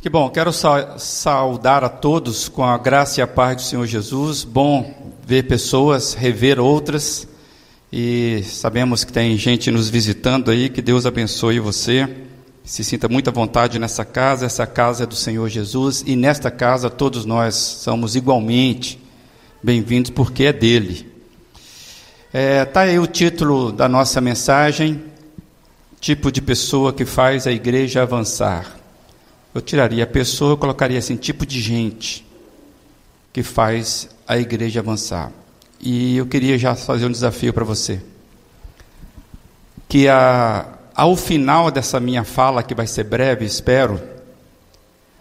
Que bom, quero saudar a todos com a graça e a paz do Senhor Jesus. Bom ver pessoas, rever outras. E sabemos que tem gente nos visitando aí, que Deus abençoe você. Se sinta muita vontade nessa casa, essa casa é do Senhor Jesus e nesta casa todos nós somos igualmente bem-vindos porque é dele. É, tá aí o título da nossa mensagem, tipo de pessoa que faz a igreja avançar. Eu tiraria a pessoa, eu colocaria assim, tipo de gente que faz a igreja avançar. E eu queria já fazer um desafio para você. Que a, ao final dessa minha fala, que vai ser breve, espero,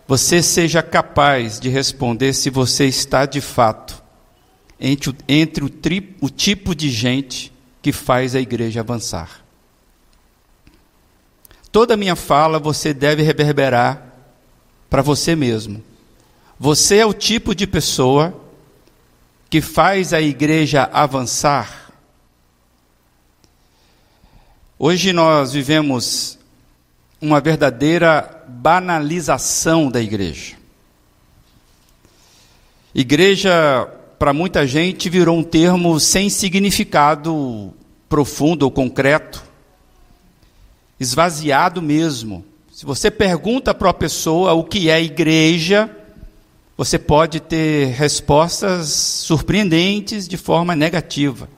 você seja capaz de responder se você está de fato entre, o, entre o, tri, o tipo de gente que faz a igreja avançar. Toda a minha fala você deve reverberar para você mesmo. Você é o tipo de pessoa que faz a igreja avançar. Hoje nós vivemos uma verdadeira banalização da igreja. Igreja, para muita gente, virou um termo sem significado profundo ou concreto, esvaziado mesmo. Se você pergunta para a pessoa o que é igreja, você pode ter respostas surpreendentes de forma negativa.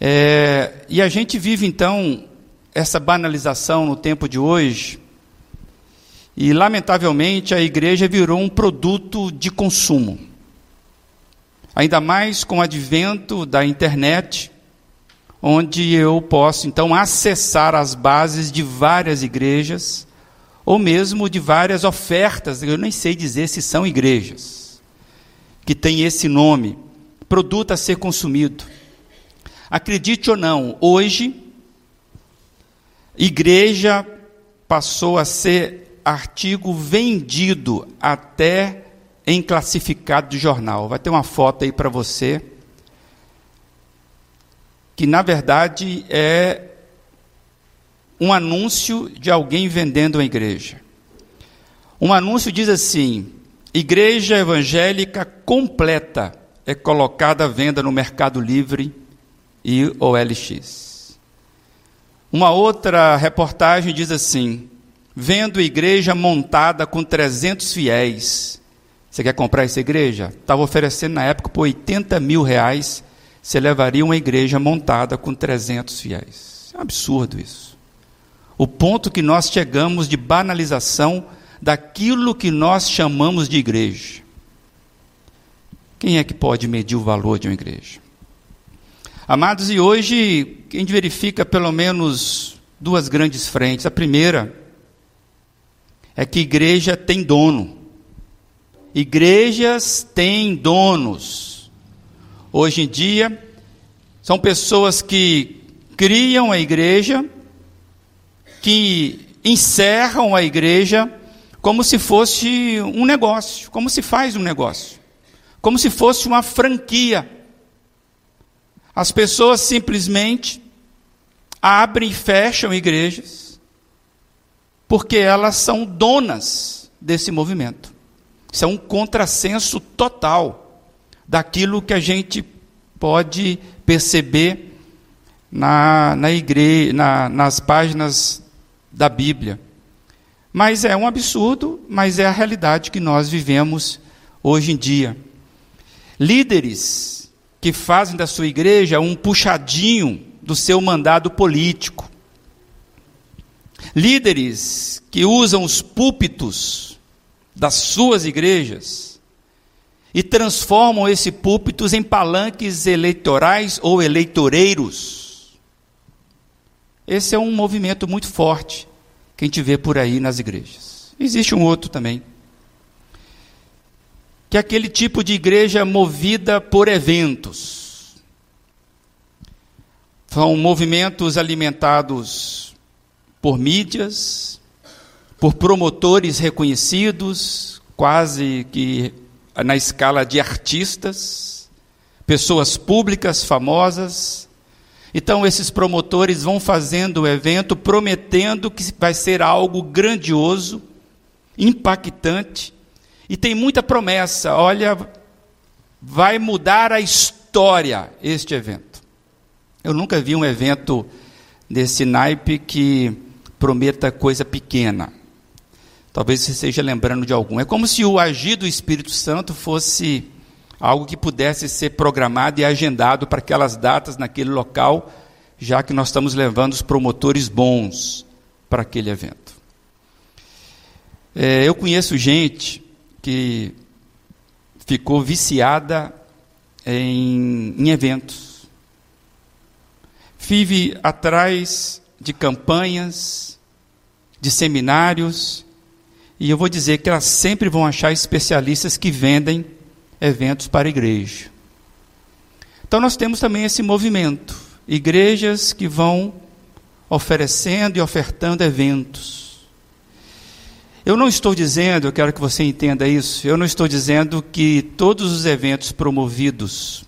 É, e a gente vive então essa banalização no tempo de hoje, e lamentavelmente a igreja virou um produto de consumo. Ainda mais com o advento da internet, onde eu posso então acessar as bases de várias igrejas, ou mesmo de várias ofertas, eu nem sei dizer se são igrejas, que tem esse nome, produto a ser consumido. Acredite ou não, hoje, igreja passou a ser artigo vendido até em classificado de jornal. Vai ter uma foto aí para você que na verdade é um anúncio de alguém vendendo a igreja. Um anúncio diz assim: Igreja evangélica completa é colocada à venda no Mercado Livre e OLX. Uma outra reportagem diz assim: Vendo igreja montada com 300 fiéis. Você quer comprar essa igreja? Estava oferecendo na época por 80 mil reais você levaria uma igreja montada com 300 fiéis. É um absurdo isso. O ponto que nós chegamos de banalização daquilo que nós chamamos de igreja. Quem é que pode medir o valor de uma igreja? Amados, e hoje a gente verifica pelo menos duas grandes frentes. A primeira é que igreja tem dono. Igrejas têm donos. Hoje em dia, são pessoas que criam a igreja, que encerram a igreja como se fosse um negócio, como se faz um negócio, como se fosse uma franquia. As pessoas simplesmente abrem e fecham igrejas, porque elas são donas desse movimento. Isso é um contrassenso total daquilo que a gente pode perceber na, na igreja, na, nas páginas da Bíblia. Mas é um absurdo, mas é a realidade que nós vivemos hoje em dia. Líderes que fazem da sua igreja um puxadinho do seu mandado político. Líderes que usam os púlpitos das suas igrejas e transformam esse púlpitos em palanques eleitorais ou eleitoreiros. Esse é um movimento muito forte que a gente vê por aí nas igrejas. Existe um outro também, que é aquele tipo de igreja movida por eventos. São movimentos alimentados por mídias, por promotores reconhecidos, quase que na escala de artistas, pessoas públicas famosas. Então, esses promotores vão fazendo o evento prometendo que vai ser algo grandioso, impactante e tem muita promessa. Olha, vai mudar a história este evento. Eu nunca vi um evento desse naipe que prometa coisa pequena. Talvez você esteja lembrando de algum. É como se o agir do Espírito Santo fosse algo que pudesse ser programado e agendado para aquelas datas naquele local, já que nós estamos levando os promotores bons para aquele evento. É, eu conheço gente que ficou viciada em, em eventos, vive atrás de campanhas, de seminários, e eu vou dizer que elas sempre vão achar especialistas que vendem eventos para a igreja. Então nós temos também esse movimento, igrejas que vão oferecendo e ofertando eventos. Eu não estou dizendo, eu quero que você entenda isso, eu não estou dizendo que todos os eventos promovidos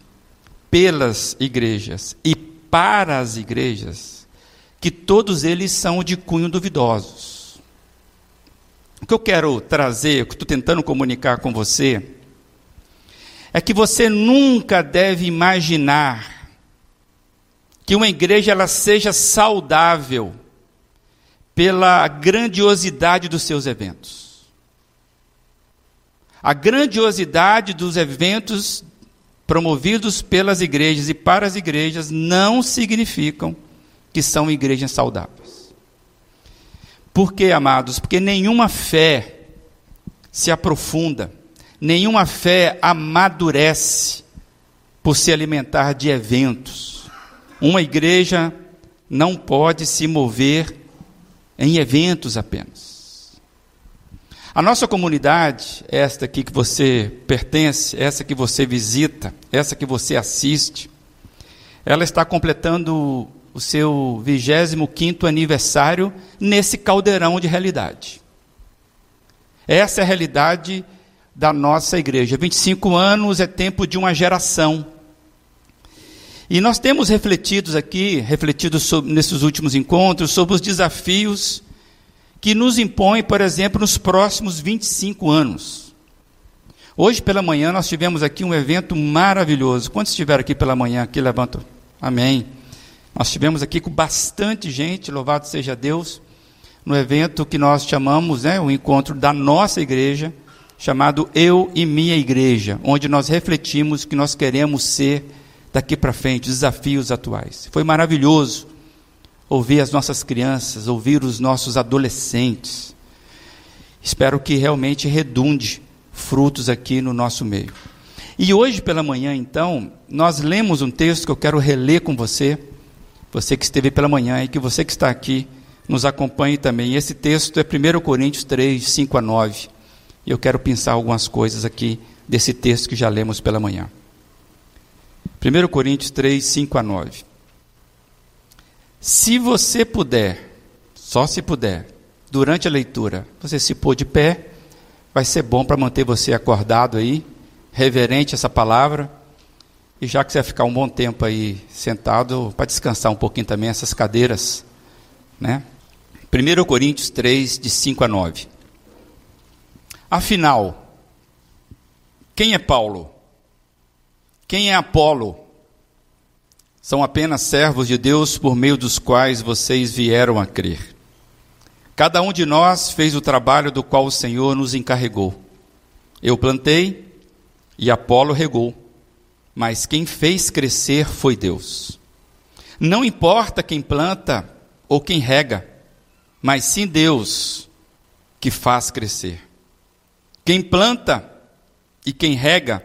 pelas igrejas e para as igrejas, que todos eles são de cunho duvidosos. O que eu quero trazer, o que estou tentando comunicar com você, é que você nunca deve imaginar que uma igreja ela seja saudável pela grandiosidade dos seus eventos. A grandiosidade dos eventos promovidos pelas igrejas e para as igrejas não significam que são igrejas saudáveis. Por quê, amados? Porque nenhuma fé se aprofunda, nenhuma fé amadurece por se alimentar de eventos. Uma igreja não pode se mover em eventos apenas. A nossa comunidade, esta aqui que você pertence, essa que você visita, essa que você assiste, ela está completando o seu 25 aniversário nesse caldeirão de realidade. Essa é a realidade da nossa igreja. 25 anos é tempo de uma geração. E nós temos refletido aqui, refletido sobre, nesses últimos encontros, sobre os desafios que nos impõem, por exemplo, nos próximos 25 anos. Hoje pela manhã nós tivemos aqui um evento maravilhoso. Quantos estiveram aqui pela manhã? Aqui levantam. Amém. Nós tivemos aqui com bastante gente, louvado seja Deus, no evento que nós chamamos, né, o encontro da nossa igreja, chamado Eu e Minha Igreja, onde nós refletimos que nós queremos ser daqui para frente, desafios atuais. Foi maravilhoso ouvir as nossas crianças, ouvir os nossos adolescentes. Espero que realmente redunde frutos aqui no nosso meio. E hoje pela manhã, então, nós lemos um texto que eu quero reler com você você que esteve pela manhã e que você que está aqui nos acompanhe também. Esse texto é 1 Coríntios 3, 5 a 9. E eu quero pensar algumas coisas aqui desse texto que já lemos pela manhã. 1 Coríntios 3, 5 a 9. Se você puder, só se puder, durante a leitura, você se pôr de pé, vai ser bom para manter você acordado aí, reverente essa palavra e já que você vai ficar um bom tempo aí sentado, para descansar um pouquinho também essas cadeiras, né? 1 Coríntios 3, de 5 a 9. Afinal, quem é Paulo? Quem é Apolo? São apenas servos de Deus por meio dos quais vocês vieram a crer. Cada um de nós fez o trabalho do qual o Senhor nos encarregou. Eu plantei e Apolo regou mas quem fez crescer foi Deus. Não importa quem planta ou quem rega, mas sim Deus que faz crescer. Quem planta e quem rega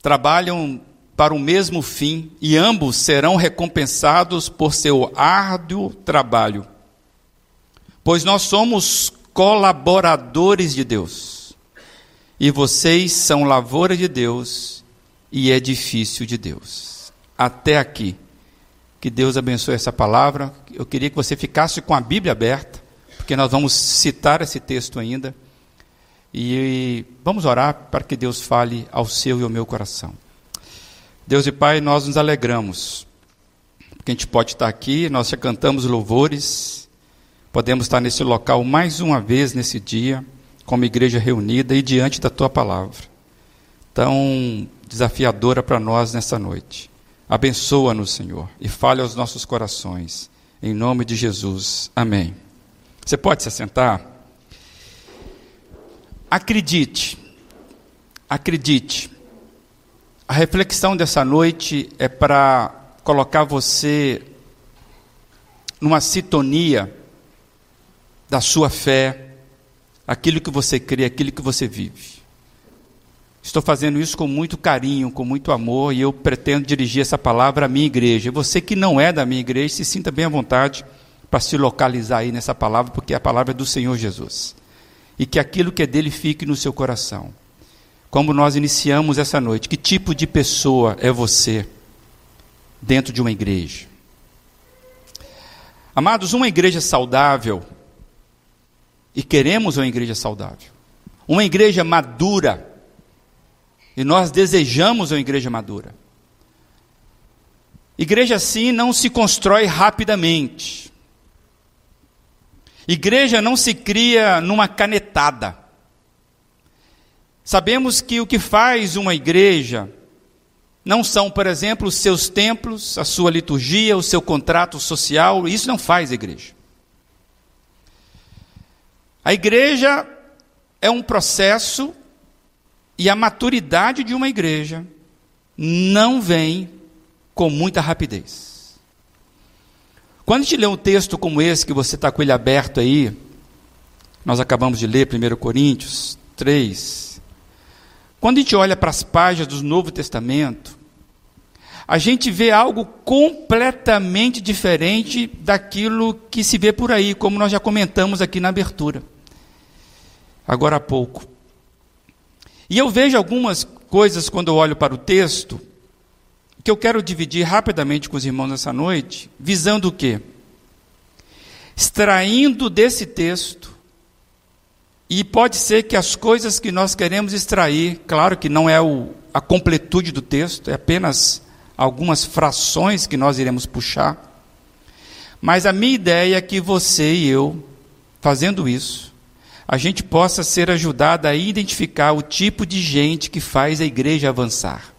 trabalham para o mesmo fim e ambos serão recompensados por seu árduo trabalho. Pois nós somos colaboradores de Deus. E vocês são lavoura de Deus e edifício de Deus. Até aqui. Que Deus abençoe essa palavra. Eu queria que você ficasse com a Bíblia aberta, porque nós vamos citar esse texto ainda. E vamos orar para que Deus fale ao seu e ao meu coração. Deus e Pai, nós nos alegramos, porque a gente pode estar aqui, nós já cantamos louvores, podemos estar nesse local mais uma vez nesse dia, como igreja reunida e diante da tua palavra, tão desafiadora para nós nessa noite. Abençoa-nos, Senhor, e fale aos nossos corações. Em nome de Jesus. Amém. Você pode se assentar? Acredite, acredite. A reflexão dessa noite é para colocar você numa sintonia da sua fé, aquilo que você crê, aquilo que você vive. Estou fazendo isso com muito carinho, com muito amor, e eu pretendo dirigir essa palavra à minha igreja. Você que não é da minha igreja, se sinta bem à vontade para se localizar aí nessa palavra, porque a palavra é do Senhor Jesus. E que aquilo que é dele fique no seu coração. Como nós iniciamos essa noite, que tipo de pessoa é você dentro de uma igreja? Amados, uma igreja saudável, e queremos uma igreja saudável, uma igreja madura, e nós desejamos uma igreja madura. Igreja assim não se constrói rapidamente. Igreja não se cria numa canetada. Sabemos que o que faz uma igreja não são, por exemplo, os seus templos, a sua liturgia, o seu contrato social, isso não faz igreja. A igreja é um processo e a maturidade de uma igreja não vem com muita rapidez. Quando a gente lê um texto como esse, que você está com ele aberto aí, nós acabamos de ler 1 Coríntios 3, quando a gente olha para as páginas do Novo Testamento, a gente vê algo completamente diferente daquilo que se vê por aí, como nós já comentamos aqui na abertura, agora há pouco. E eu vejo algumas coisas quando eu olho para o texto, que eu quero dividir rapidamente com os irmãos nessa noite, visando o quê? Extraindo desse texto e pode ser que as coisas que nós queremos extrair, claro que não é o, a completude do texto, é apenas algumas frações que nós iremos puxar. Mas a minha ideia é que você e eu, fazendo isso, a gente possa ser ajudado a identificar o tipo de gente que faz a igreja avançar.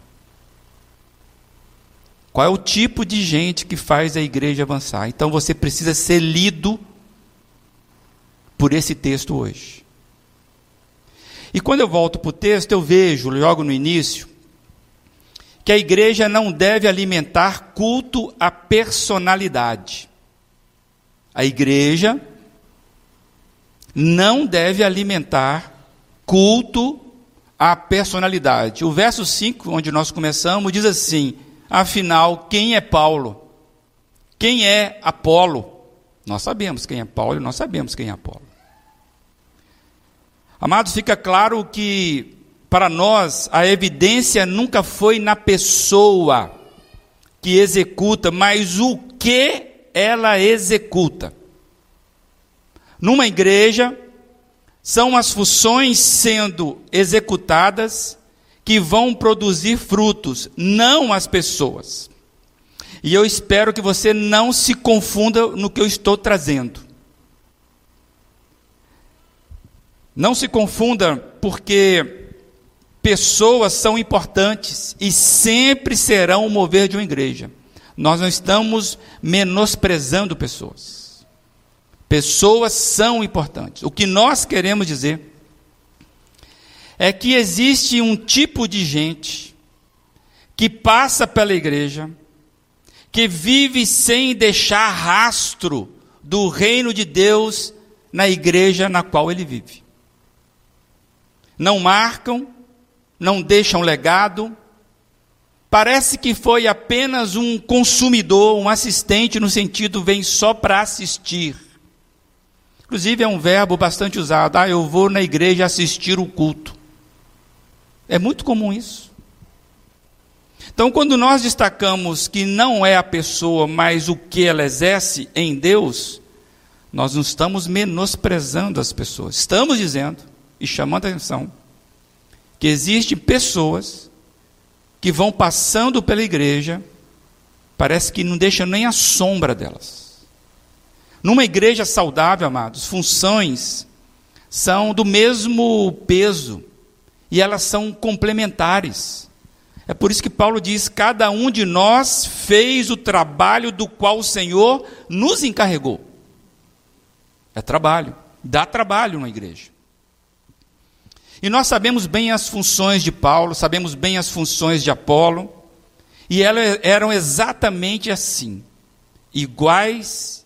Qual é o tipo de gente que faz a igreja avançar? Então você precisa ser lido por esse texto hoje. E quando eu volto para o texto, eu vejo, logo no início, que a igreja não deve alimentar culto à personalidade. A igreja não deve alimentar culto à personalidade. O verso 5, onde nós começamos, diz assim: Afinal, quem é Paulo? Quem é Apolo? Nós sabemos quem é Paulo nós sabemos quem é Apolo. Amados, fica claro que para nós a evidência nunca foi na pessoa que executa, mas o que ela executa. Numa igreja, são as funções sendo executadas que vão produzir frutos, não as pessoas. E eu espero que você não se confunda no que eu estou trazendo. Não se confunda, porque pessoas são importantes e sempre serão o mover de uma igreja. Nós não estamos menosprezando pessoas. Pessoas são importantes. O que nós queremos dizer é que existe um tipo de gente que passa pela igreja, que vive sem deixar rastro do reino de Deus na igreja na qual ele vive não marcam, não deixam legado. Parece que foi apenas um consumidor, um assistente, no sentido vem só para assistir. Inclusive é um verbo bastante usado. Ah, eu vou na igreja assistir o culto. É muito comum isso. Então, quando nós destacamos que não é a pessoa, mas o que ela exerce em Deus, nós não estamos menosprezando as pessoas. Estamos dizendo e chamando a atenção que existem pessoas que vão passando pela igreja, parece que não deixa nem a sombra delas. Numa igreja saudável, amados, funções são do mesmo peso e elas são complementares. É por isso que Paulo diz: cada um de nós fez o trabalho do qual o Senhor nos encarregou. É trabalho, dá trabalho na igreja. E nós sabemos bem as funções de Paulo, sabemos bem as funções de Apolo, e elas eram exatamente assim, iguais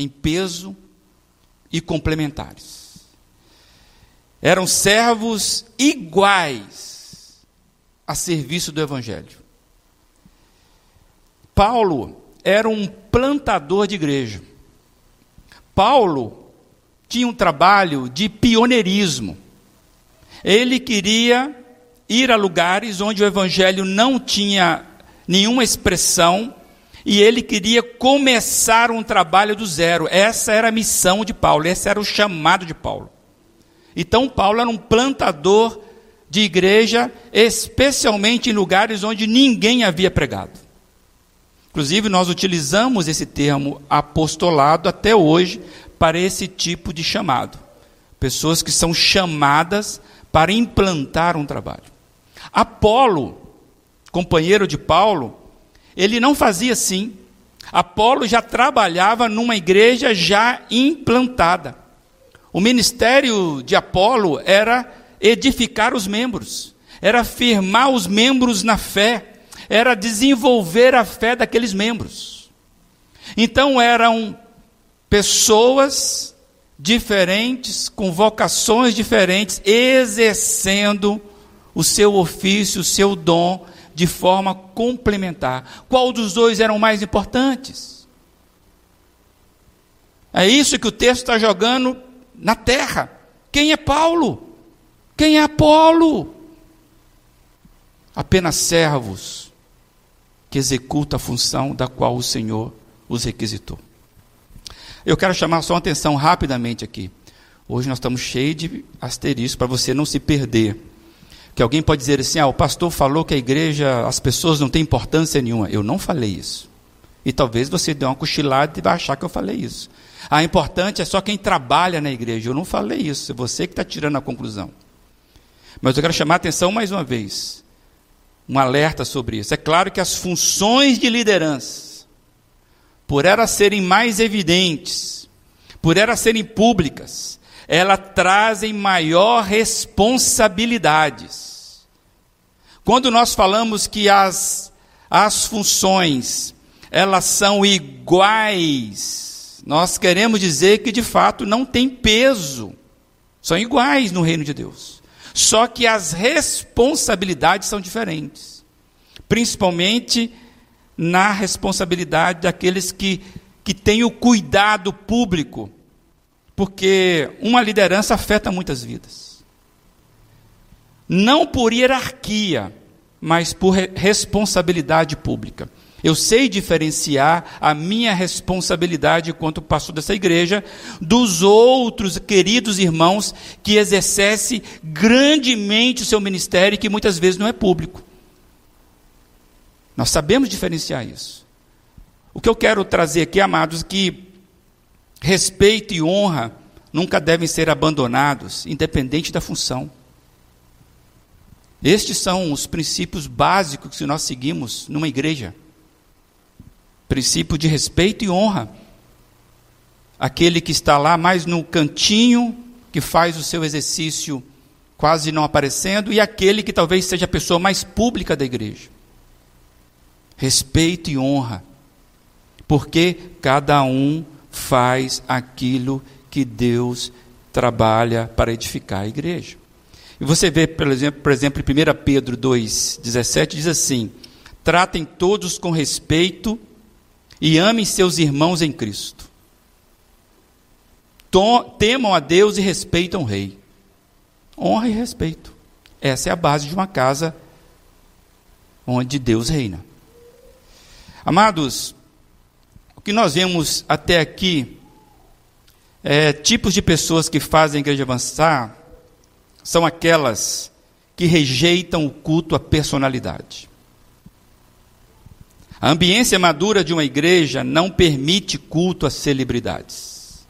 em peso e complementares eram servos iguais a serviço do Evangelho. Paulo era um plantador de igreja. Paulo tinha um trabalho de pioneirismo. Ele queria ir a lugares onde o Evangelho não tinha nenhuma expressão e ele queria começar um trabalho do zero. Essa era a missão de Paulo, esse era o chamado de Paulo. Então, Paulo era um plantador de igreja, especialmente em lugares onde ninguém havia pregado. Inclusive, nós utilizamos esse termo apostolado até hoje para esse tipo de chamado. Pessoas que são chamadas para implantar um trabalho. Apolo, companheiro de Paulo, ele não fazia assim. Apolo já trabalhava numa igreja já implantada. O ministério de Apolo era edificar os membros, era firmar os membros na fé, era desenvolver a fé daqueles membros. Então eram pessoas diferentes, com vocações diferentes, exercendo o seu ofício, o seu dom de forma complementar. Qual dos dois eram mais importantes? É isso que o texto está jogando na terra. Quem é Paulo? Quem é Apolo? Apenas servos que executam a função da qual o Senhor os requisitou. Eu quero chamar só atenção rapidamente aqui. Hoje nós estamos cheios de asterisco para você não se perder. Que alguém pode dizer assim: ah, o pastor falou que a igreja, as pessoas não têm importância nenhuma. Eu não falei isso. E talvez você dê uma cochilada e vai achar que eu falei isso. Ah, importante é só quem trabalha na igreja. Eu não falei isso, é você que está tirando a conclusão. Mas eu quero chamar a atenção mais uma vez. Um alerta sobre isso. É claro que as funções de liderança, por elas serem mais evidentes, por elas serem públicas, elas trazem maior responsabilidades. Quando nós falamos que as, as funções, elas são iguais, nós queremos dizer que de fato não tem peso, são iguais no reino de Deus. Só que as responsabilidades são diferentes, principalmente na responsabilidade daqueles que, que têm o cuidado público, porque uma liderança afeta muitas vidas. Não por hierarquia, mas por responsabilidade pública. Eu sei diferenciar a minha responsabilidade quanto pastor dessa igreja dos outros queridos irmãos que exercem grandemente o seu ministério e que muitas vezes não é público. Nós sabemos diferenciar isso. O que eu quero trazer aqui, amados, que respeito e honra nunca devem ser abandonados, independente da função. Estes são os princípios básicos que nós seguimos numa igreja princípio de respeito e honra. Aquele que está lá mais no cantinho, que faz o seu exercício quase não aparecendo, e aquele que talvez seja a pessoa mais pública da igreja. Respeito e honra, porque cada um faz aquilo que Deus trabalha para edificar a igreja. E você vê, por exemplo, por exemplo em 1 Pedro 2,17, diz assim: tratem todos com respeito e amem seus irmãos em Cristo. Temam a Deus e respeitam o rei. Honra e respeito. Essa é a base de uma casa onde Deus reina. Amados, o que nós vemos até aqui é, tipos de pessoas que fazem a igreja avançar são aquelas que rejeitam o culto à personalidade. A ambiência madura de uma igreja não permite culto a celebridades.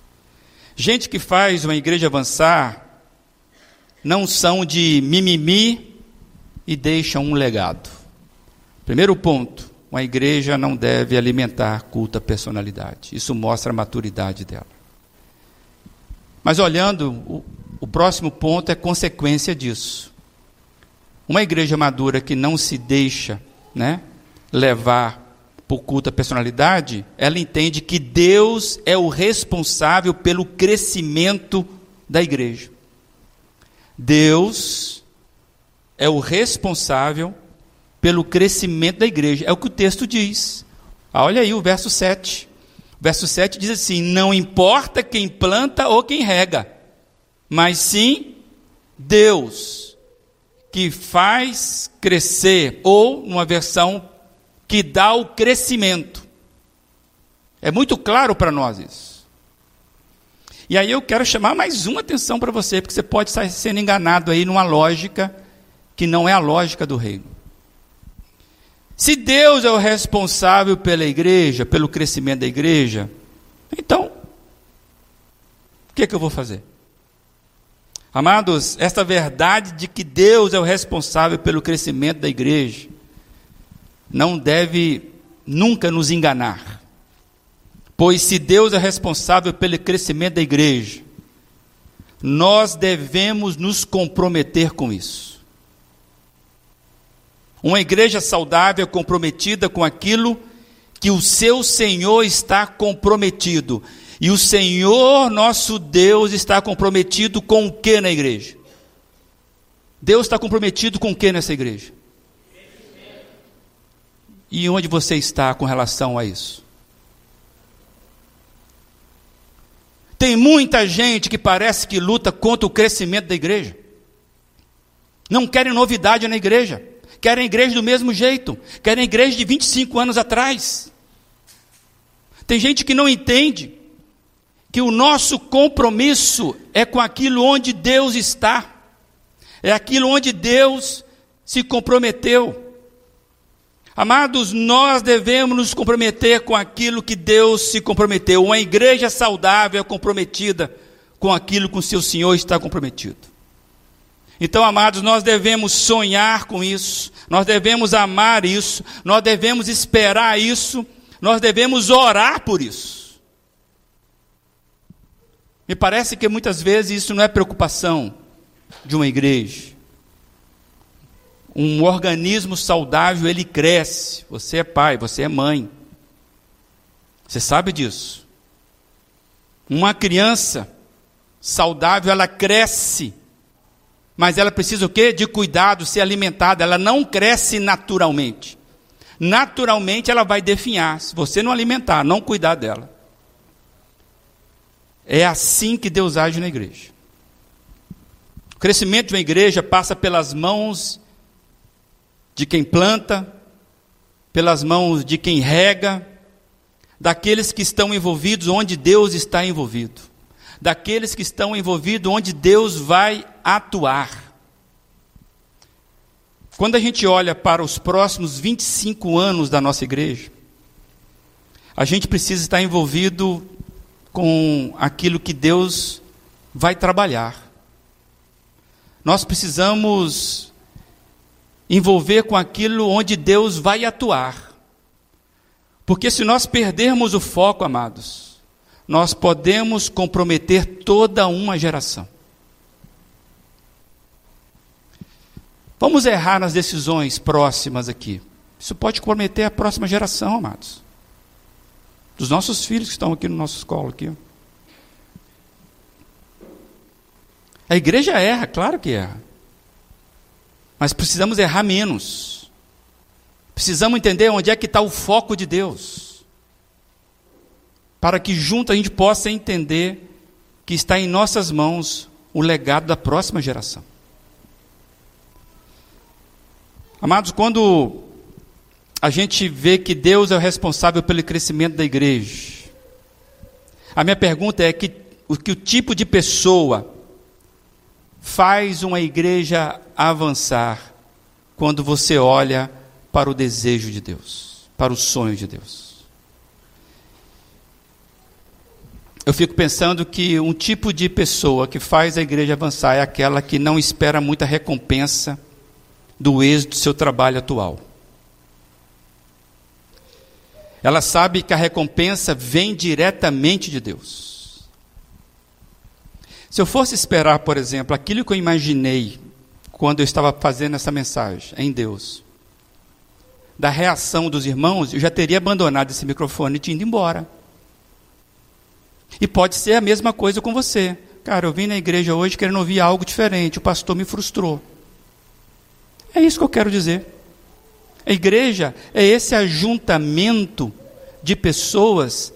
Gente que faz uma igreja avançar não são de mimimi e deixam um legado. Primeiro ponto, uma igreja não deve alimentar culto à personalidade. Isso mostra a maturidade dela. Mas olhando, o, próximo ponto é consequência disso. Uma igreja madura que não se deixa né, levar por culto à personalidade, ela entende que Deus é o responsável pelo crescimento da igreja. Deus é o responsável pelo crescimento da igreja. É o que o texto diz. Ah, olha aí o verso 7. O verso 7 diz assim: Não importa quem planta ou quem rega, mas sim Deus que faz crescer, ou numa versão que dá o crescimento. É muito claro para nós isso. E aí eu quero chamar mais uma atenção para você, porque você pode estar sendo enganado aí numa lógica que não é a lógica do reino. Se Deus é o responsável pela igreja, pelo crescimento da igreja, então, o que, é que eu vou fazer? Amados, esta verdade de que Deus é o responsável pelo crescimento da igreja, não deve nunca nos enganar. Pois se Deus é responsável pelo crescimento da igreja, nós devemos nos comprometer com isso. Uma igreja saudável comprometida com aquilo que o seu Senhor está comprometido. E o Senhor, nosso Deus, está comprometido com o que na igreja? Deus está comprometido com o que nessa igreja? E onde você está com relação a isso? Tem muita gente que parece que luta contra o crescimento da igreja. Não querem novidade na igreja. Querem a igreja do mesmo jeito. Querem a igreja de 25 anos atrás. Tem gente que não entende que o nosso compromisso é com aquilo onde Deus está. É aquilo onde Deus se comprometeu. Amados, nós devemos nos comprometer com aquilo que Deus se comprometeu. Uma igreja saudável é comprometida com aquilo que o seu Senhor está comprometido. Então, amados, nós devemos sonhar com isso, nós devemos amar isso, nós devemos esperar isso, nós devemos orar por isso. Me parece que muitas vezes isso não é preocupação de uma igreja um organismo saudável, ele cresce. Você é pai, você é mãe. Você sabe disso. Uma criança saudável, ela cresce. Mas ela precisa o quê? De cuidado, ser alimentada. Ela não cresce naturalmente. Naturalmente ela vai definhar. Se você não alimentar, não cuidar dela. É assim que Deus age na igreja. O crescimento de uma igreja passa pelas mãos de quem planta, pelas mãos de quem rega, daqueles que estão envolvidos onde Deus está envolvido, daqueles que estão envolvidos onde Deus vai atuar. Quando a gente olha para os próximos 25 anos da nossa igreja, a gente precisa estar envolvido com aquilo que Deus vai trabalhar. Nós precisamos envolver com aquilo onde Deus vai atuar. Porque se nós perdermos o foco, amados, nós podemos comprometer toda uma geração. Vamos errar nas decisões próximas aqui. Isso pode comprometer a próxima geração, amados. Dos nossos filhos que estão aqui no nosso escola aqui. A igreja erra, claro que erra. Mas precisamos errar menos. Precisamos entender onde é que está o foco de Deus. Para que junto a gente possa entender que está em nossas mãos o legado da próxima geração. Amados, quando a gente vê que Deus é o responsável pelo crescimento da igreja, a minha pergunta é que o que o tipo de pessoa faz uma igreja avançar quando você olha para o desejo de Deus, para o sonho de Deus. eu fico pensando que um tipo de pessoa que faz a igreja avançar é aquela que não espera muita recompensa do êxito do seu trabalho atual. Ela sabe que a recompensa vem diretamente de Deus. Se eu fosse esperar, por exemplo, aquilo que eu imaginei quando eu estava fazendo essa mensagem em Deus, da reação dos irmãos, eu já teria abandonado esse microfone e ido embora. E pode ser a mesma coisa com você. Cara, eu vim na igreja hoje querendo ouvir algo diferente, o pastor me frustrou. É isso que eu quero dizer. A igreja é esse ajuntamento de pessoas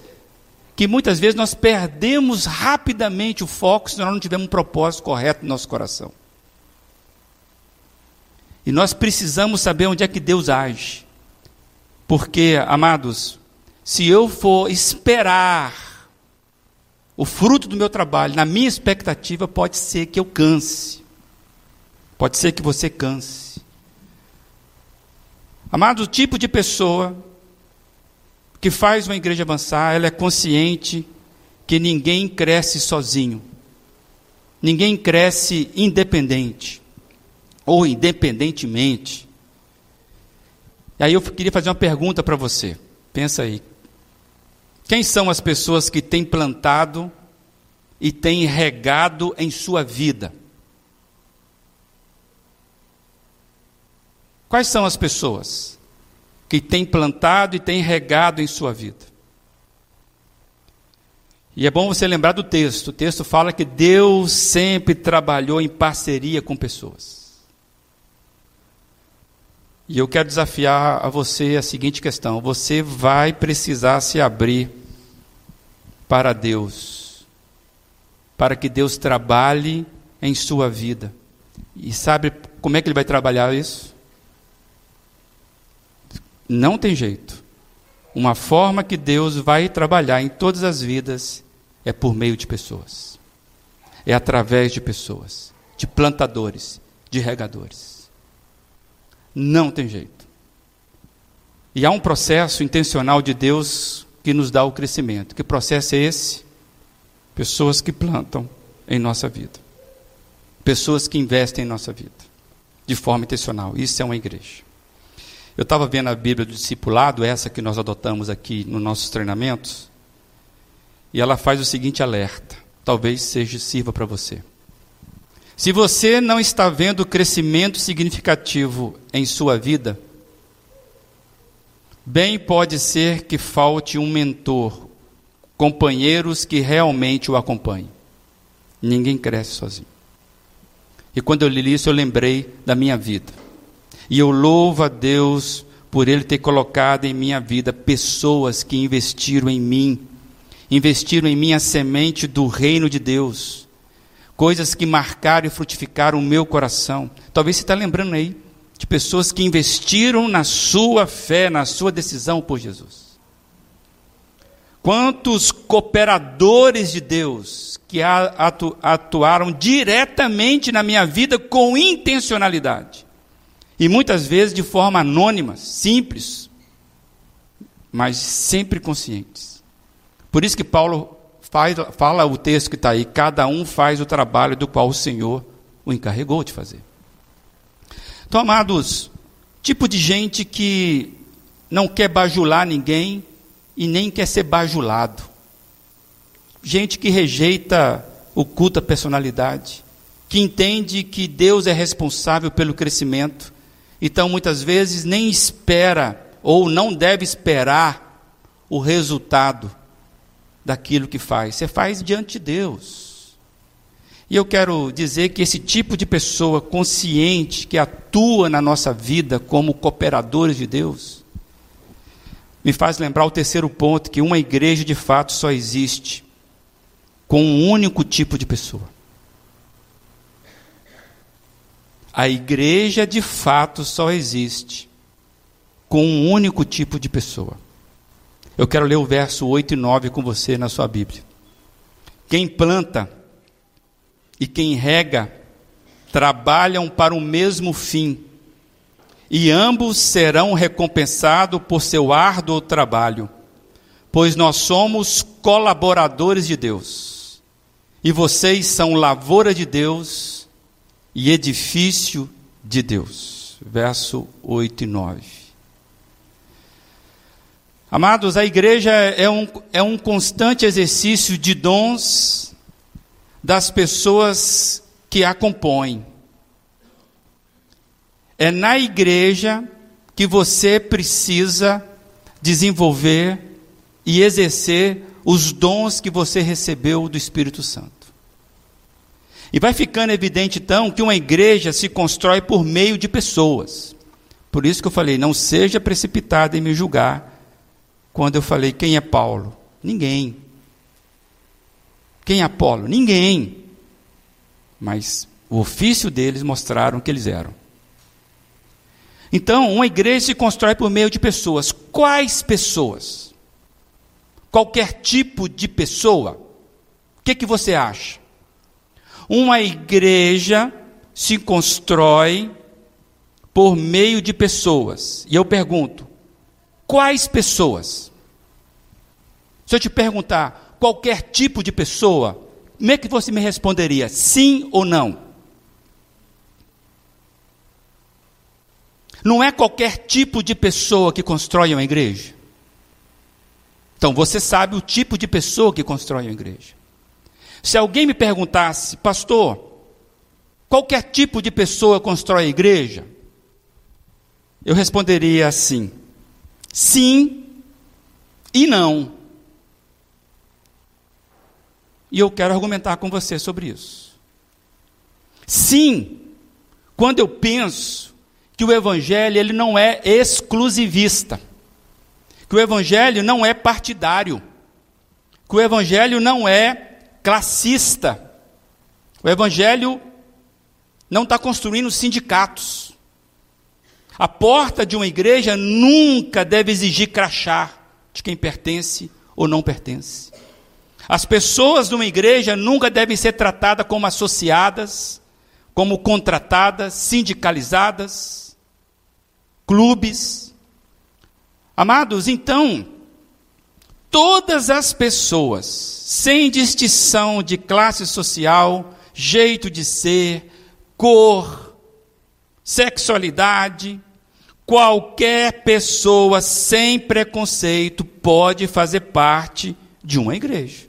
que muitas vezes nós perdemos rapidamente o foco se nós não tivermos um propósito correto no nosso coração. E nós precisamos saber onde é que Deus age. Porque, amados, se eu for esperar o fruto do meu trabalho, na minha expectativa, pode ser que eu canse. Pode ser que você canse. Amados, o tipo de pessoa que faz uma igreja avançar, ela é consciente que ninguém cresce sozinho. Ninguém cresce independente ou independentemente. E aí eu queria fazer uma pergunta para você. Pensa aí. Quem são as pessoas que têm plantado e têm regado em sua vida? Quais são as pessoas que têm plantado e têm regado em sua vida? E é bom você lembrar do texto. O texto fala que Deus sempre trabalhou em parceria com pessoas. E eu quero desafiar a você a seguinte questão: você vai precisar se abrir para Deus, para que Deus trabalhe em sua vida. E sabe como é que Ele vai trabalhar isso? Não tem jeito. Uma forma que Deus vai trabalhar em todas as vidas é por meio de pessoas, é através de pessoas, de plantadores, de regadores. Não tem jeito. E há um processo intencional de Deus que nos dá o crescimento. Que processo é esse? Pessoas que plantam em nossa vida. Pessoas que investem em nossa vida. De forma intencional. Isso é uma igreja. Eu estava vendo a Bíblia do discipulado, essa que nós adotamos aqui nos nossos treinamentos, e ela faz o seguinte alerta. Talvez seja sirva para você. Se você não está vendo crescimento significativo em sua vida, bem pode ser que falte um mentor, companheiros que realmente o acompanhem. Ninguém cresce sozinho. E quando eu li isso, eu lembrei da minha vida. E eu louvo a Deus por Ele ter colocado em minha vida pessoas que investiram em mim, investiram em mim a semente do reino de Deus coisas que marcaram e frutificaram o meu coração. Talvez você está lembrando aí de pessoas que investiram na sua fé, na sua decisão por Jesus. Quantos cooperadores de Deus que atu atuaram diretamente na minha vida com intencionalidade. E muitas vezes de forma anônima, simples, mas sempre conscientes. Por isso que Paulo faz, fala o texto que está aí, cada um faz o trabalho do qual o Senhor o encarregou de fazer. Então, amados, tipo de gente que não quer bajular ninguém e nem quer ser bajulado. Gente que rejeita o culto à personalidade, que entende que Deus é responsável pelo crescimento, então muitas vezes nem espera ou não deve esperar o resultado daquilo que faz, você faz diante de Deus. E eu quero dizer que esse tipo de pessoa consciente que atua na nossa vida como cooperadores de Deus, me faz lembrar o terceiro ponto, que uma igreja de fato só existe com um único tipo de pessoa. A igreja de fato só existe com um único tipo de pessoa. Eu quero ler o verso 8 e 9 com você na sua Bíblia. Quem planta e quem rega trabalham para o mesmo fim, e ambos serão recompensados por seu árduo trabalho, pois nós somos colaboradores de Deus. E vocês são lavoura de Deus e edifício de Deus. Verso 8 e 9. Amados, a igreja é um, é um constante exercício de dons das pessoas que a compõem. É na igreja que você precisa desenvolver e exercer os dons que você recebeu do Espírito Santo. E vai ficando evidente então que uma igreja se constrói por meio de pessoas. Por isso que eu falei, não seja precipitado em me julgar quando eu falei quem é Paulo. Ninguém. Quem é Apolo? Ninguém. Mas o ofício deles mostraram que eles eram. Então, uma igreja se constrói por meio de pessoas. Quais pessoas? Qualquer tipo de pessoa? O que, que você acha? Uma igreja se constrói por meio de pessoas. E eu pergunto: quais pessoas? Se eu te perguntar qualquer tipo de pessoa, como é que você me responderia? Sim ou não? Não é qualquer tipo de pessoa que constrói uma igreja. Então você sabe o tipo de pessoa que constrói uma igreja. Se alguém me perguntasse, pastor, qualquer tipo de pessoa constrói a igreja? Eu responderia assim: sim e não. E eu quero argumentar com você sobre isso. Sim, quando eu penso que o evangelho ele não é exclusivista, que o evangelho não é partidário, que o evangelho não é classista. O evangelho não está construindo sindicatos. A porta de uma igreja nunca deve exigir crachá de quem pertence ou não pertence. As pessoas de uma igreja nunca devem ser tratadas como associadas, como contratadas, sindicalizadas clubes. Amados, então, todas as pessoas, sem distinção de classe social, jeito de ser, cor, sexualidade, qualquer pessoa sem preconceito pode fazer parte de uma igreja.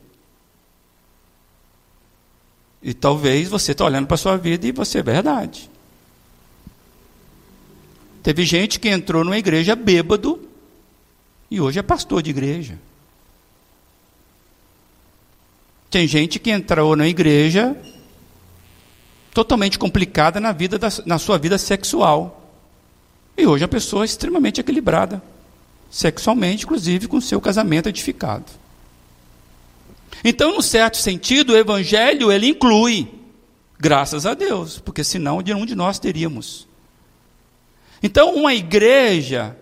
E talvez você está olhando para a sua vida e você é verdade. Teve gente que entrou numa igreja bêbado e hoje é pastor de igreja. Tem gente que entrou na igreja totalmente complicada na, vida da, na sua vida sexual. E hoje a pessoa é extremamente equilibrada, sexualmente, inclusive com seu casamento edificado. Então, no certo sentido, o evangelho ele inclui, graças a Deus, porque senão nenhum de nós teríamos. Então, uma igreja,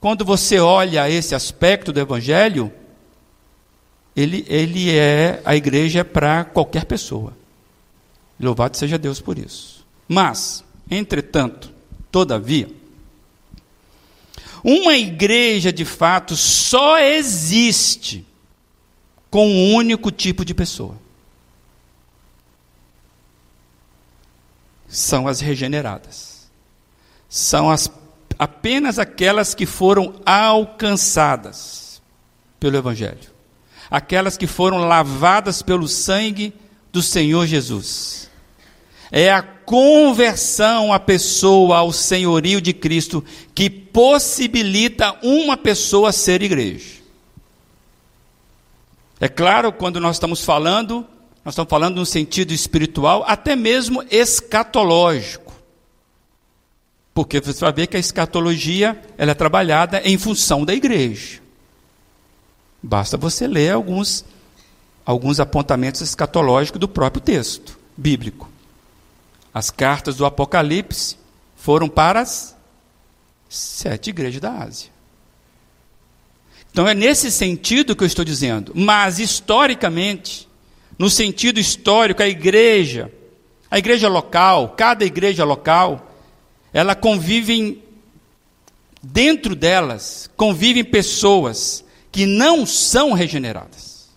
quando você olha esse aspecto do Evangelho, ele, ele é a igreja para qualquer pessoa. Louvado seja Deus por isso. Mas, entretanto, todavia, uma igreja de fato só existe com um único tipo de pessoa. São as regeneradas são as, apenas aquelas que foram alcançadas pelo Evangelho, aquelas que foram lavadas pelo sangue do Senhor Jesus. É a conversão à pessoa ao senhorio de Cristo que possibilita uma pessoa ser igreja. É claro, quando nós estamos falando, nós estamos falando no sentido espiritual, até mesmo escatológico. Porque você vai ver que a escatologia ela é trabalhada em função da igreja. Basta você ler alguns, alguns apontamentos escatológicos do próprio texto bíblico. As cartas do Apocalipse foram para as sete igrejas da Ásia. Então é nesse sentido que eu estou dizendo. Mas historicamente, no sentido histórico, a igreja, a igreja local, cada igreja local, ela convivem dentro delas convivem pessoas que não são regeneradas.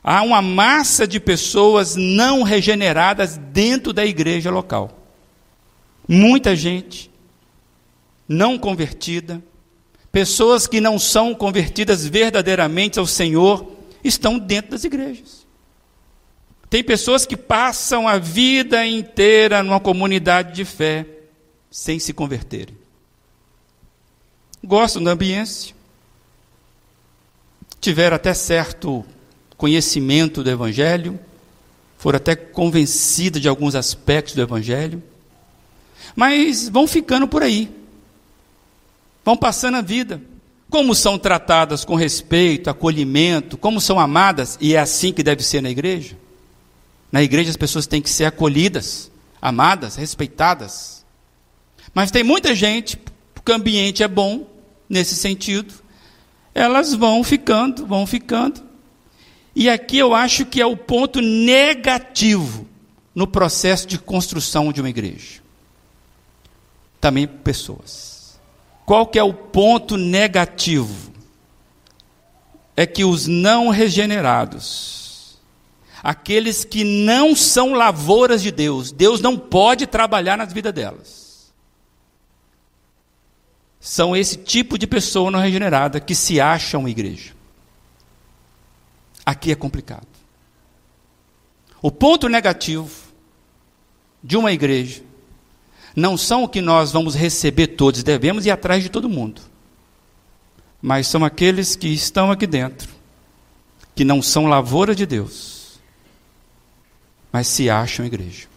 Há uma massa de pessoas não regeneradas dentro da igreja local. Muita gente não convertida, pessoas que não são convertidas verdadeiramente ao Senhor, estão dentro das igrejas. Tem pessoas que passam a vida inteira numa comunidade de fé sem se converterem. Gostam da ambiência, tiveram até certo conhecimento do Evangelho, foram até convencidas de alguns aspectos do Evangelho, mas vão ficando por aí, vão passando a vida. Como são tratadas com respeito, acolhimento, como são amadas, e é assim que deve ser na igreja. Na igreja as pessoas têm que ser acolhidas, amadas, respeitadas. Mas tem muita gente, porque o ambiente é bom nesse sentido, elas vão ficando, vão ficando. E aqui eu acho que é o ponto negativo no processo de construção de uma igreja. Também pessoas. Qual que é o ponto negativo? É que os não regenerados aqueles que não são lavouras de Deus. Deus não pode trabalhar nas vidas delas. São esse tipo de pessoa não regenerada que se acham igreja. Aqui é complicado. O ponto negativo de uma igreja não são o que nós vamos receber todos, devemos ir atrás de todo mundo. Mas são aqueles que estão aqui dentro, que não são lavoura de Deus mas se acham igreja.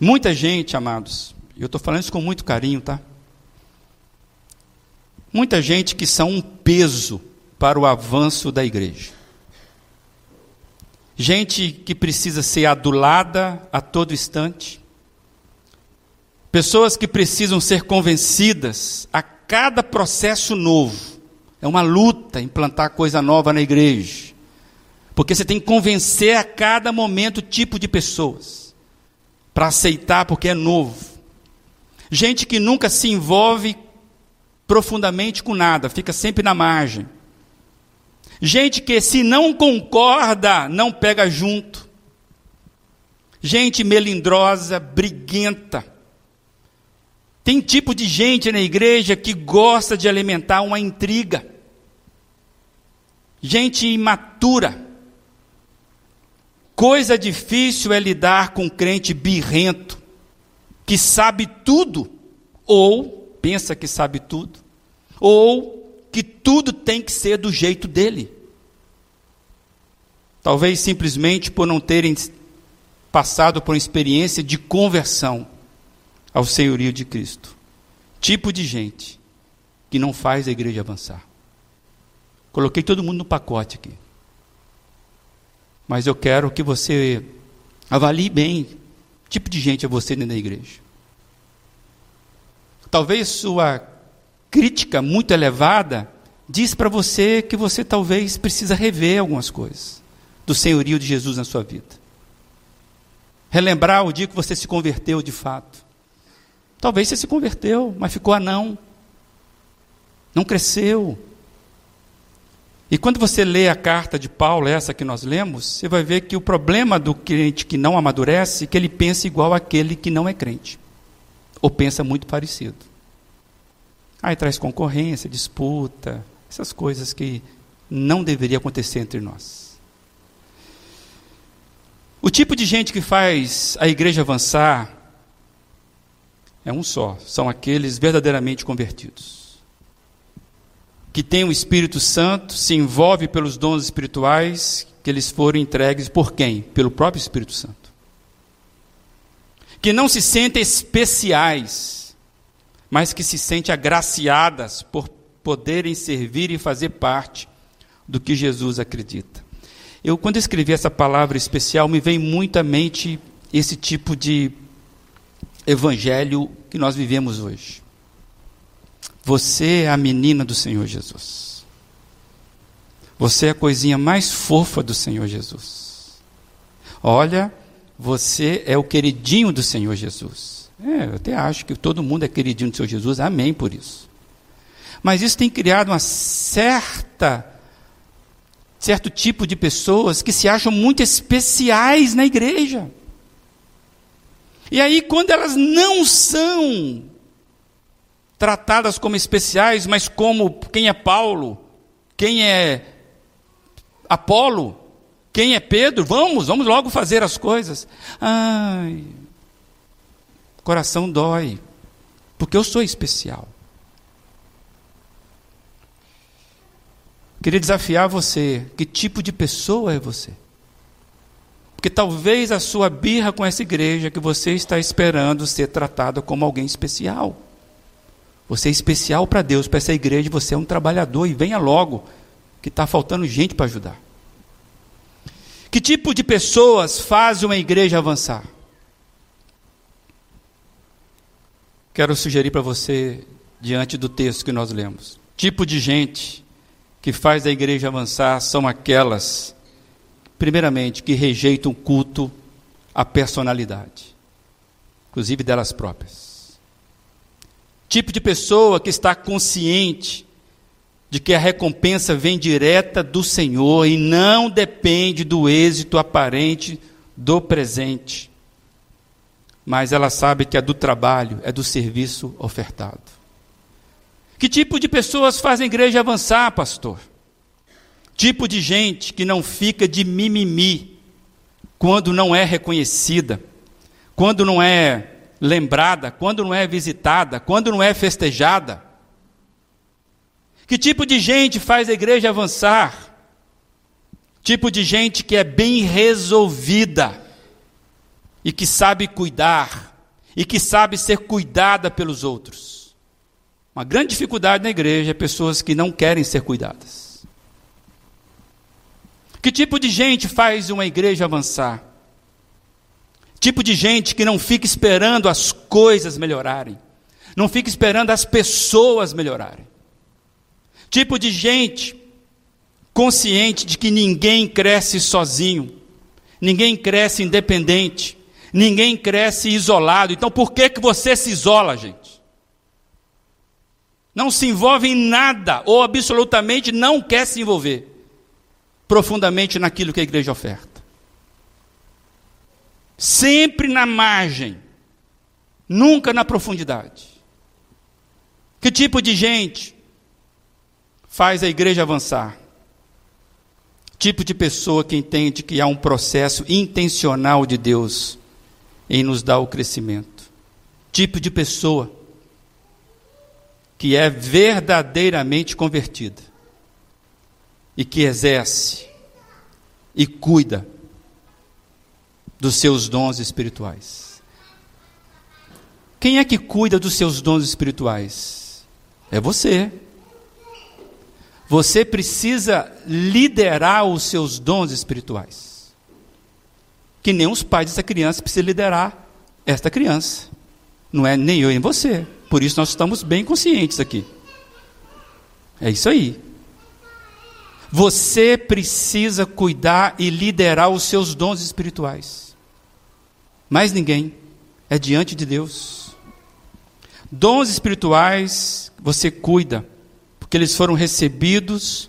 Muita gente, amados, eu estou falando isso com muito carinho, tá? Muita gente que são um peso para o avanço da igreja. Gente que precisa ser adulada a todo instante. Pessoas que precisam ser convencidas a cada processo novo. É uma luta implantar coisa nova na igreja. Porque você tem que convencer a cada momento tipo de pessoas para aceitar porque é novo. Gente que nunca se envolve profundamente com nada, fica sempre na margem. Gente que se não concorda, não pega junto. Gente melindrosa, briguenta. Tem tipo de gente na igreja que gosta de alimentar uma intriga. Gente imatura Coisa difícil é lidar com um crente birrento, que sabe tudo, ou pensa que sabe tudo, ou que tudo tem que ser do jeito dele. Talvez simplesmente por não terem passado por uma experiência de conversão ao senhorio de Cristo. Tipo de gente que não faz a igreja avançar. Coloquei todo mundo no pacote aqui. Mas eu quero que você avalie bem que tipo de gente é você dentro da igreja. Talvez sua crítica muito elevada diz para você que você talvez precisa rever algumas coisas do senhorio de Jesus na sua vida. Relembrar o dia que você se converteu de fato. Talvez você se converteu, mas ficou anão. Não cresceu, e quando você lê a carta de Paulo, essa que nós lemos, você vai ver que o problema do crente que não amadurece é que ele pensa igual aquele que não é crente, ou pensa muito parecido. Aí traz concorrência, disputa, essas coisas que não deveria acontecer entre nós. O tipo de gente que faz a igreja avançar é um só, são aqueles verdadeiramente convertidos que tem o Espírito Santo, se envolve pelos dons espirituais que eles foram entregues por quem? Pelo próprio Espírito Santo. Que não se sentem especiais, mas que se sentem agraciadas por poderem servir e fazer parte do que Jesus acredita. Eu, quando escrevi essa palavra especial, me vem muito à mente esse tipo de evangelho que nós vivemos hoje. Você é a menina do Senhor Jesus. Você é a coisinha mais fofa do Senhor Jesus. Olha, você é o queridinho do Senhor Jesus. É, eu até acho que todo mundo é queridinho do Senhor Jesus. Amém por isso. Mas isso tem criado uma certa certo tipo de pessoas que se acham muito especiais na igreja. E aí, quando elas não são tratadas como especiais, mas como quem é Paulo, quem é Apolo, quem é Pedro, vamos, vamos logo fazer as coisas. Ai, coração dói, porque eu sou especial. Queria desafiar você: que tipo de pessoa é você? Porque talvez a sua birra com essa igreja que você está esperando ser tratado como alguém especial. Você é especial para Deus, para essa igreja, você é um trabalhador e venha logo, que está faltando gente para ajudar. Que tipo de pessoas faz uma igreja avançar? Quero sugerir para você, diante do texto que nós lemos: tipo de gente que faz a igreja avançar são aquelas, primeiramente, que rejeitam o culto à personalidade, inclusive delas próprias. Tipo de pessoa que está consciente de que a recompensa vem direta do Senhor e não depende do êxito aparente do presente. Mas ela sabe que é do trabalho, é do serviço ofertado. Que tipo de pessoas fazem a igreja avançar, pastor? Tipo de gente que não fica de mimimi quando não é reconhecida, quando não é lembrada, quando não é visitada, quando não é festejada. Que tipo de gente faz a igreja avançar? Tipo de gente que é bem resolvida e que sabe cuidar e que sabe ser cuidada pelos outros. Uma grande dificuldade na igreja é pessoas que não querem ser cuidadas. Que tipo de gente faz uma igreja avançar? Tipo de gente que não fica esperando as coisas melhorarem, não fica esperando as pessoas melhorarem. Tipo de gente consciente de que ninguém cresce sozinho, ninguém cresce independente, ninguém cresce isolado. Então por que, que você se isola, gente? não se envolve em nada, ou absolutamente não quer se envolver profundamente naquilo que a igreja oferta. Sempre na margem, nunca na profundidade. Que tipo de gente faz a igreja avançar? Tipo de pessoa que entende que há um processo intencional de Deus em nos dar o crescimento. Tipo de pessoa que é verdadeiramente convertida e que exerce e cuida dos seus dons espirituais. Quem é que cuida dos seus dons espirituais? É você. Você precisa liderar os seus dons espirituais. Que nem os pais dessa criança precisam liderar esta criança. Não é nem eu nem você. Por isso nós estamos bem conscientes aqui. É isso aí. Você precisa cuidar e liderar os seus dons espirituais. Mais ninguém. É diante de Deus. Dons espirituais você cuida, porque eles foram recebidos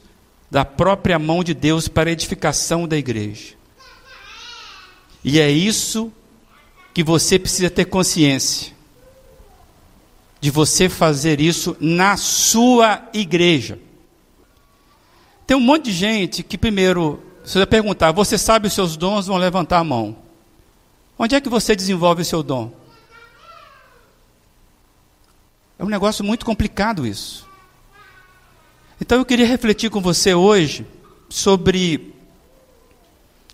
da própria mão de Deus para a edificação da igreja. E é isso que você precisa ter consciência de você fazer isso na sua igreja. Tem um monte de gente que, primeiro, você vai perguntar, você sabe os seus dons, vão levantar a mão. Onde é que você desenvolve o seu dom? É um negócio muito complicado isso. Então eu queria refletir com você hoje sobre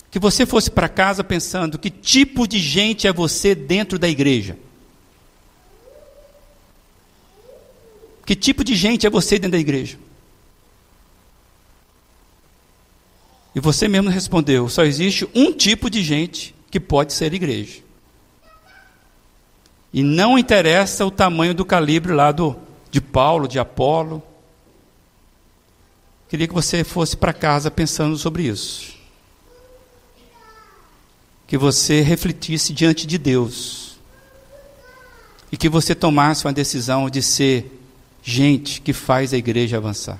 que você fosse para casa pensando que tipo de gente é você dentro da igreja. Que tipo de gente é você dentro da igreja? E você mesmo respondeu: só existe um tipo de gente que pode ser igreja. E não interessa o tamanho do calibre lá do, de Paulo, de Apolo. Queria que você fosse para casa pensando sobre isso. Que você refletisse diante de Deus. E que você tomasse uma decisão de ser gente que faz a igreja avançar.